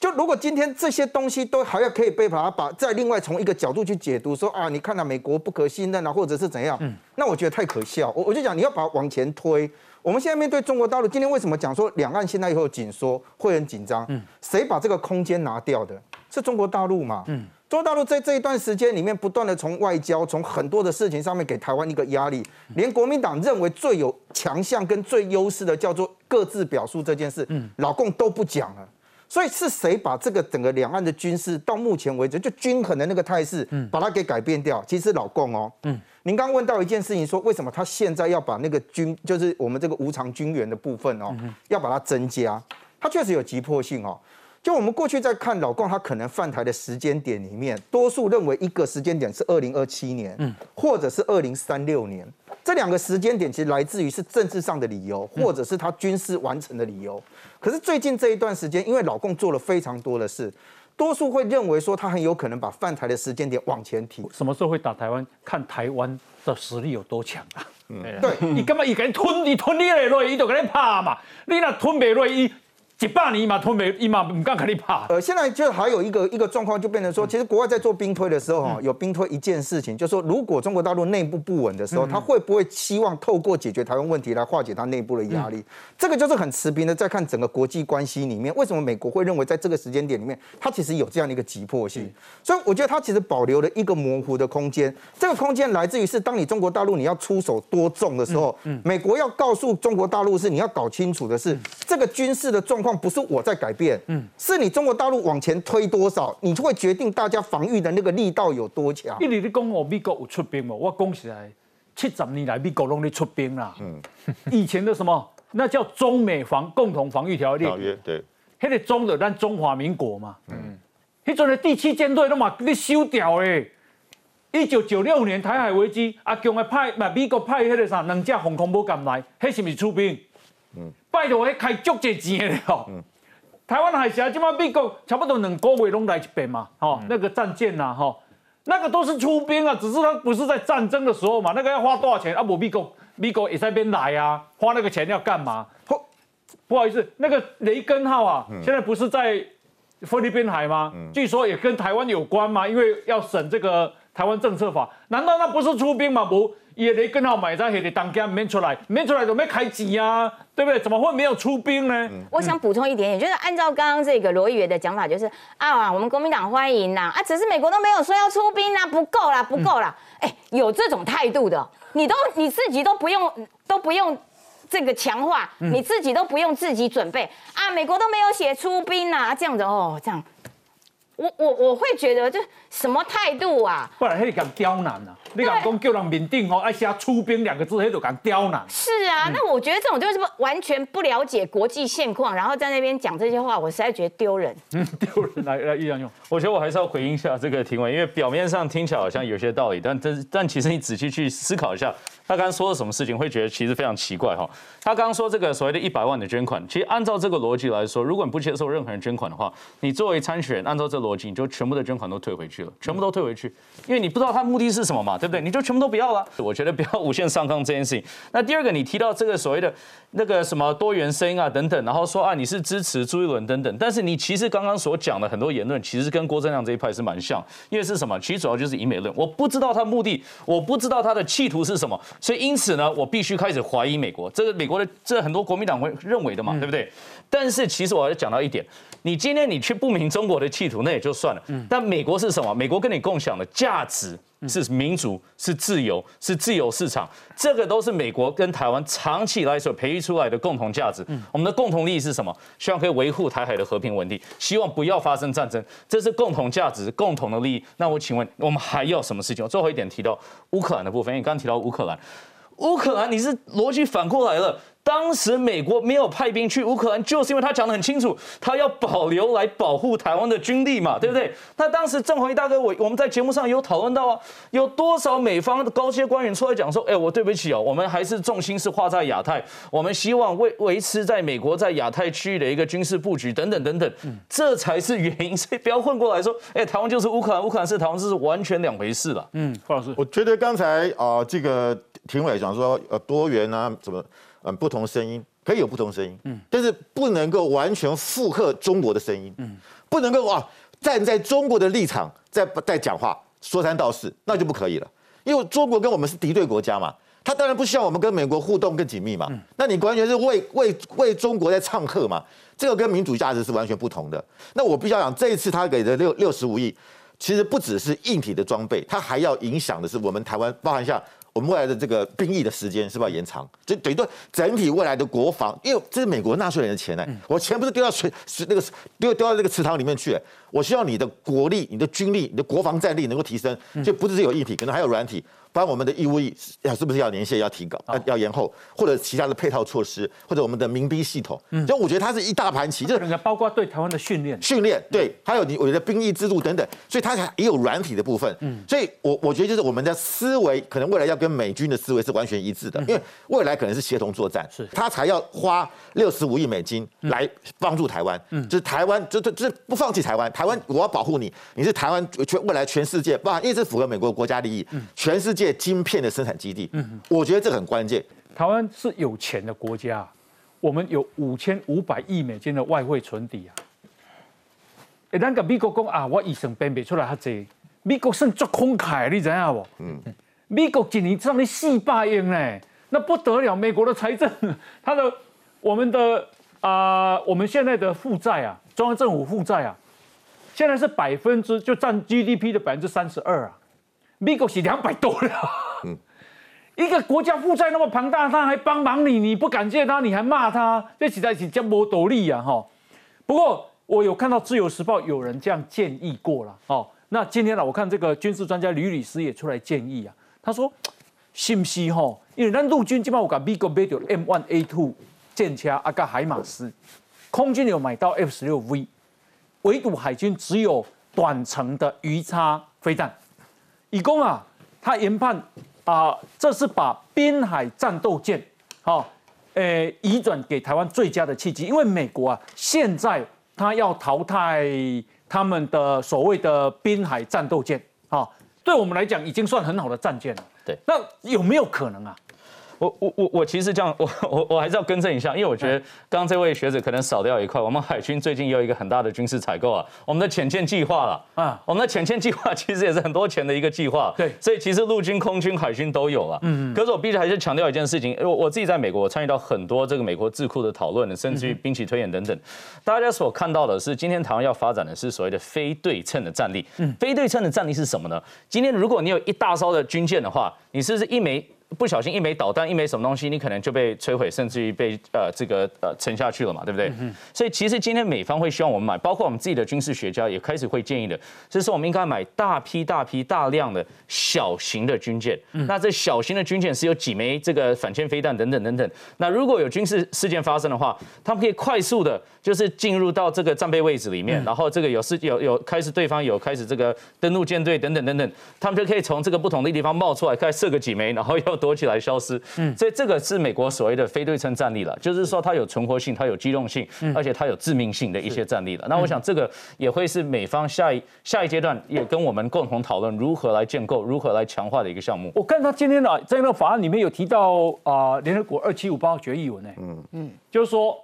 就如果今天这些东西都还要可以被把它把再另外从一个角度去解读，说啊，你看到美国不可信任啊，或者是怎样，嗯那我觉得太可笑。我我就讲你要把它往前推。我们现在面对中国大陆，今天为什么讲说两岸现在以后紧缩会很紧张？谁把这个空间拿掉的？是中国大陆嘛？嗯中国大陆在这一段时间里面，不断的从外交、从很多的事情上面给台湾一个压力，连国民党认为最有强项跟最优势的叫做各自表述这件事，嗯老共都不讲了。所以是谁把这个整个两岸的军事到目前为止就均衡的那个态势，把它给改变掉？其实老共哦，嗯，您刚问到一件事情，说为什么他现在要把那个军，就是我们这个无偿军援的部分哦，要把它增加？它确实有急迫性哦。就我们过去在看老共他可能犯台的时间点里面，多数认为一个时间点是二零二七年，嗯，或者是二零三六年。这两个时间点其实来自于是政治上的理由，或者是他军事完成的理由。可是最近这一段时间，因为老共做了非常多的事，多数会认为说他很有可能把犯台的时间点往前提。
什么时候会打台湾？看台湾的实力有多强啊！
嗯，对
你干嘛一个人吞，你吞你来落，伊就给你拍嘛。你那吞不落伊。一百年嘛，吞没一嘛，唔敢跟你怕。
呃，现在就还有一个一个状况，就变成说，其实国外在做兵推的时候，哈，有兵推一件事情，就是说，如果中国大陆内部不稳的时候，他会不会希望透过解决台湾问题来化解他内部的压力？这个就是很持平的，在看整个国际关系里面，为什么美国会认为在这个时间点里面，它其实有这样的一个急迫性？所以我觉得它其实保留了一个模糊的空间。这个空间来自于是，当你中国大陆你要出手多重的时候，美国要告诉中国大陆是你要搞清楚的是，这个军事的状况不是我在改。改变，嗯，是你中国大陆往前推多少，你就会决定大家防御的那个力道有多强。
因为你讲我，美国有出兵嘛，我讲起来，七十年来美国拢在出兵啦。嗯，以前的什么，那叫中美防共同防御条约。
条约对，
迄个中的咱中华民国嘛。嗯，迄阵的第七舰队都嘛你收掉诶。一九九六年台海危机，阿强的派，嘛美国派迄个啥两架航空母舰来，迄是毋是出兵？嗯，拜托，迄开足侪钱的哦。嗯。台湾海峡，起码美国差不多两个月拢来一遍嘛，哈，那个战舰呐，哈，那个都是出兵啊，只是他不是在战争的时候嘛，那个要花多少钱啊？不，美国美国也在边来啊，花那个钱要干嘛？不，不好意思，那个雷根号啊，现在不是在菲律宾海吗？据说也跟台湾有关嘛，因为要审这个台湾政策法，难道那不是出兵吗？不。也得跟号买在黑的当家没出来，没出来怎么没开机啊？对不对？怎么会没有出兵呢？
我想补充一点点，就是按照刚刚这个罗议员的讲法，就是啊，我们国民党欢迎呐，啊，只是美国都没有说要出兵啊，不够啦，不够啦。哎，有这种态度的，你都你自己都不用都不用这个强化，你自己都不用自己准备啊，美国都没有写出兵啊，这样子哦，这样。我我我会觉得这什么态度啊？
不然迄个刁难啊！你敢讲叫人面顶哦，爱写出兵两个字，迄就敢刁难。
是啊，那我觉得这种就是完全不了解国际现况，然后在那边讲这些话，我实在觉得丢人。
嗯，丢人。来来，易阳用。
我觉得我还是要回应一下这个提问，因为表面上听起来好像有些道理，但但但其实你仔细去思考一下。他刚刚说了什么事情，会觉得其实非常奇怪哈。他刚刚说这个所谓的一百万的捐款，其实按照这个逻辑来说，如果你不接受任何人捐款的话，你作为参选人，按照这逻辑，你就全部的捐款都退回去了，全部都退回去，因为你不知道他目的是什么嘛，对不对？你就全部都不要了。我觉得不要 无限上纲这件事情。那第二个，你提到这个所谓的那个什么多元声音啊等等，然后说啊你是支持朱一伦等等，但是你其实刚刚所讲的很多言论，其实跟郭正亮这一派是蛮像，因为是什么？其实主要就是以美论。我不知道他目的，我不知道他的企图是什么，所以因此呢。我必须开始怀疑美国，这个美国的这很多国民党会认为的嘛，对不对？但是其实我要讲到一点，你今天你去不明中国的企图，那也就算了。但美国是什么？美国跟你共享的价值是民主、是自由、是自由市场，这个都是美国跟台湾长期以来所培育出来的共同价值。我们的共同利益是什么？希望可以维护台海的和平稳定，希望不要发生战争，这是共同价值、共同的利益。那我请问，我们还要什么事情？最后一点提到乌克兰的部分，因为刚刚提到乌克兰。乌克兰你是逻辑反过来了。当时美国没有派兵去乌克兰，就是因为他讲得很清楚，他要保留来保护台湾的军力嘛，对不对？那当时郑弘仪大哥，我我们在节目上有讨论到啊，有多少美方的高阶官员出来讲说，哎，我对不起哦，我们还是重心是画在亚太，我们希望维维持在美国在亚太区域的一个军事布局等等等等，这才是原因，所以不要混过来说，哎，台湾就是乌克兰，乌克兰是台湾，这是完全两回事了。
嗯，傅老师，
我觉得刚才啊，这个庭委讲说，呃，多元啊，怎么？嗯，不同声音可以有不同声音，嗯，但是不能够完全附和中国的声音，嗯，不能够啊站在中国的立场在在讲话说三道四，那就不可以了，因为中国跟我们是敌对国家嘛，他当然不希望我们跟美国互动更紧密嘛，那你完全是为为为中国在唱和嘛，这个跟民主价值是完全不同的。那我必须要讲，这一次他给的六六十五亿，其实不只是硬体的装备，它还要影响的是我们台湾，包含像。我们未来的这个兵役的时间是不是要延长？就等于说整体未来的国防，因为这是美国纳税人的钱呢，我钱不是丢到水是那个丢丢到那个池塘里面去，我希望你的国力、你的军力、你的国防战力能够提升，就不只是有硬体，可能还有软体。不然我们的义务役要是不是要年限要提高，要要延后，或者其他的配套措施，或者我们的民兵系统，嗯。就我觉得它是一大盘棋，
就是包括对台湾的训练、
训练，对，还有你我觉得兵役制度等等，所以它也有软体的部分。嗯，所以我我觉得就是我们的思维可能未来要跟美军的思维是完全一致的，因为未来可能是协同作战，是，他才要花六十五亿美金来帮助台湾，嗯，就是台湾，就就就是不放弃台湾，台湾我要保护你，你是台湾全未来全世界，不，因为这符合美国国家利益，嗯，全世界。界晶片的生产基地，嗯，我觉得这很关键。
台湾是有钱的国家，我们有五千五百亿美金的外汇存底啊。哎，那个美国讲啊，我医生编不出来，他这美国算足慷慨，你知影不？嗯，美国今年上了四百亿呢，那不得了。美国的财政，它的我们的啊，我们现在的负债啊，中央政府负债啊，现在是百分之就占 GDP 的百分之三十二啊。美国是两百多了，嗯，一个国家负债那么庞大，他还帮忙你，你不感谢他，你还骂他，这实在是叫无斗力呀，哈。不过我有看到《自由时报》有人这样建议过了，哦，那今天呢，我看这个军事专家吕律师也出来建议啊，他说，信不信哈？因为咱陆军基本上有把美国买到 M one A two 舰车啊，个海马斯，空军有买到 F 十六 V，唯独海军只有短程的鱼叉飞弹。以公啊，他研判啊，这是把滨海战斗舰，好，诶，移转给台湾最佳的契机，因为美国啊，现在他要淘汰他们的所谓的滨海战斗舰，啊，对我们来讲已经算很好的战舰了。
对，
那有没有可能啊？
我我我我其实这样，我我我还是要更正一下，因为我觉得刚刚这位学者可能少掉一块。我们海军最近有一个很大的军事采购啊，我们的潜舰计划了啊，我们的潜舰计划其实也是很多钱的一个计划。
对，
所以其实陆军、空军、海军都有了。嗯嗯。可是我必须还是强调一件事情，我我自己在美国我参与到很多这个美国智库的讨论，甚至于兵棋推演等等。大家所看到的是，今天台湾要发展的是所谓的非对称的战力。嗯。非对称的战力是什么呢？今天如果你有一大艘的军舰的话，你是不是一枚？不小心一枚导弹，一枚什么东西，你可能就被摧毁，甚至于被呃这个呃沉下去了嘛，对不对？所以其实今天美方会希望我们买，包括我们自己的军事学家也开始会建议的，就是说我们应该买大批大批大量的小型的军舰。那这小型的军舰是有几枚这个反舰飞弹等等等等。那如果有军事事件发生的话，他们可以快速的，就是进入到这个战备位置里面，然后这个有是有有开始对方有开始这个登陆舰队等等等等，他们就可以从这个不同的地方冒出来，开始射个几枚，然后又。躲起来消失，嗯，所以这个是美国所谓的非对称战力了，就是说它有存活性，它有机动性，而且它有致命性的一些战力了。那我想这个也会是美方下一下一阶段也跟我们共同讨论如何来建构、如何来强化的一个项目。
我看他今天的在那个法案里面有提到啊，联合国二七五八决议文呢，嗯。嗯，就是说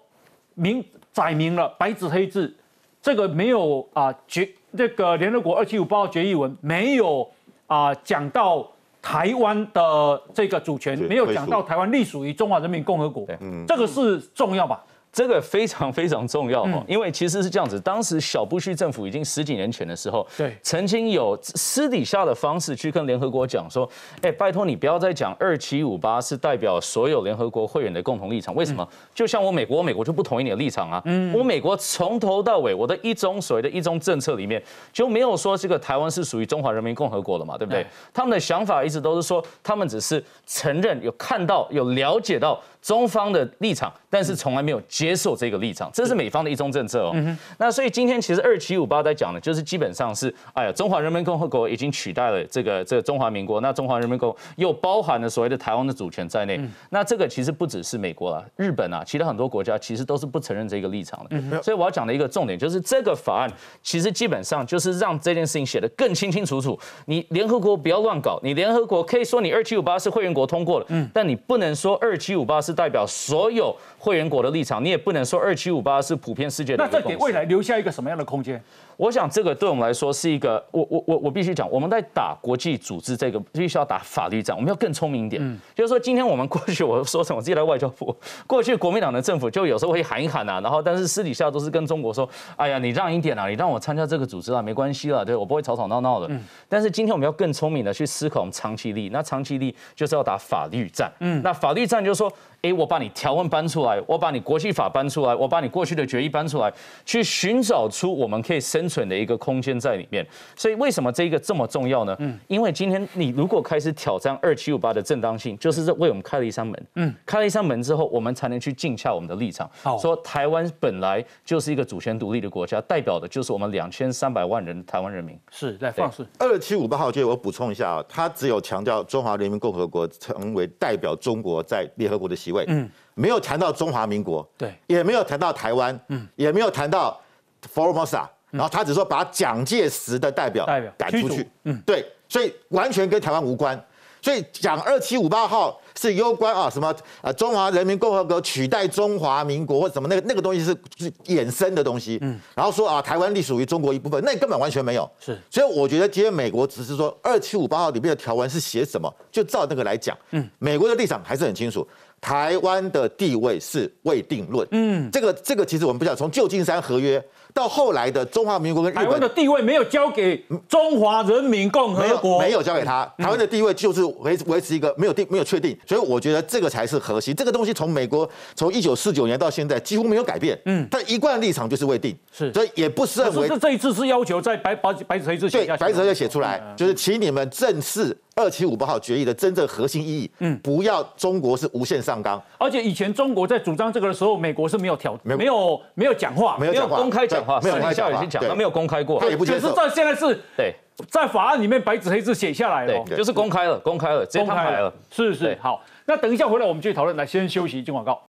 明载明了白纸黑字，这个没有啊决这个联合国二七五八决议文没有啊讲到。台湾的这个主权没有讲到台湾隶属于中华人民共和国，嗯，这个是重要吧？
这个非常非常重要哦，因为其实是这样子，当时小布希政府已经十几年前的时候，
对，
曾经有私底下的方式去跟联合国讲说，哎，拜托你不要再讲二七五八是代表所有联合国会员的共同立场，为什么？就像我美国，我美国就不同意你的立场啊，嗯，我美国从头到尾我的一中所谓的一中政策里面就没有说这个台湾是属于中华人民共和国了嘛，对不对？他们的想法一直都是说，他们只是承认有看到有了解到。中方的立场，但是从来没有接受这个立场，这是美方的一中政策哦。那所以今天其实二七五八在讲的，就是基本上是，哎呀，中华人民共和国已经取代了这个这个中华民国，那中华人民共又包含了所谓的台湾的主权在内。那这个其实不只是美国啦，日本啊，其他很多国家其实都是不承认这个立场的。所以我要讲的一个重点就是，这个法案其实基本上就是让这件事情写得更清清楚楚。你联合国不要乱搞，你联合国可以说你二七五八是会员国通过了，但你不能说二七五八。是代表所有会员国的立场，你也不能说二七五八是普遍世界的。
那这给未来留下一个什么样的空间？
我想这个对我们来说是一个，我我我我必须讲，我们在打国际组织这个必须要打法律战，我们要更聪明一点。嗯，就是说今天我们过去我说什么，自己来外交部，过去国民党的政府就有时候会喊一喊啊，然后但是私底下都是跟中国说，哎呀，你让一点啊，你让我参加这个组织啊，没关系了，对我不会吵吵闹闹的。嗯，但是今天我们要更聪明的去思考我们长期利益，那长期利益就是要打法律战。嗯，那法律战就是说，哎，我把你条文搬出来，我把你国际法搬出来，我把你过去的决议搬出来，去寻找出我们可以生。存的一个空间在里面，所以为什么这个这么重要呢？嗯，因为今天你如果开始挑战二七五八的正当性，就是为我们开了一扇门。嗯，开了一扇门之后，我们才能去静洽我们的立场。好，说台湾本来就是一个主权独立的国家，代表的就是我们两千三百万人台湾人民。
是，来放肆。
二七五八号，就我补充一下啊，他只有强调中华人民共和国成为代表中国在联合国的席位，嗯，没有谈到中华民国，
对，
也没有谈到台湾，嗯，也没有谈到 Formosa。然后他只说把蒋介石的代表
代表
赶出去，嗯，对，所以完全跟台湾无关。所以讲二七五八号是攸关啊什么啊中华人民共和国取代中华民国或什么那个那个东西是是衍生的东西，嗯，然后说啊台湾隶属于中国一部分，那根本完全没有。
是，
所以我觉得今天美国只是说二七五八号里面的条文是写什么，就照那个来讲。嗯，美国的立场还是很清楚，台湾的地位是未定论。嗯，这个这个其实我们不晓得从旧金山合约。到后来的中华民国跟
台湾的地位没有交给中华人民共和国，
没有交给他。台湾的地位就是维维持一个没有定没有确定，所以我觉得这个才是核心。这个东西从美国从一九四九年到现在几乎没有改变，嗯，他一贯立场就是未定，
是，
所以也不是认为
这一次是要求在白白白纸黑字写下，
白纸黑字写出来，就是请你们正式。二七五八号决议的真正核心意义，嗯，不要中国是无限上纲，
而且以前中国在主张这个的时候，美国是没有挑，没有。没有讲话，
没有
公开讲话，
没有私
下已经讲，他没有公开过，
他也不接受。
可是在现在是，
对，
在法案里面白纸黑字写下来了，
就是公开了，公开了，公开了，
是是好。那等一下回来我们继续讨论，来先休息，进广告。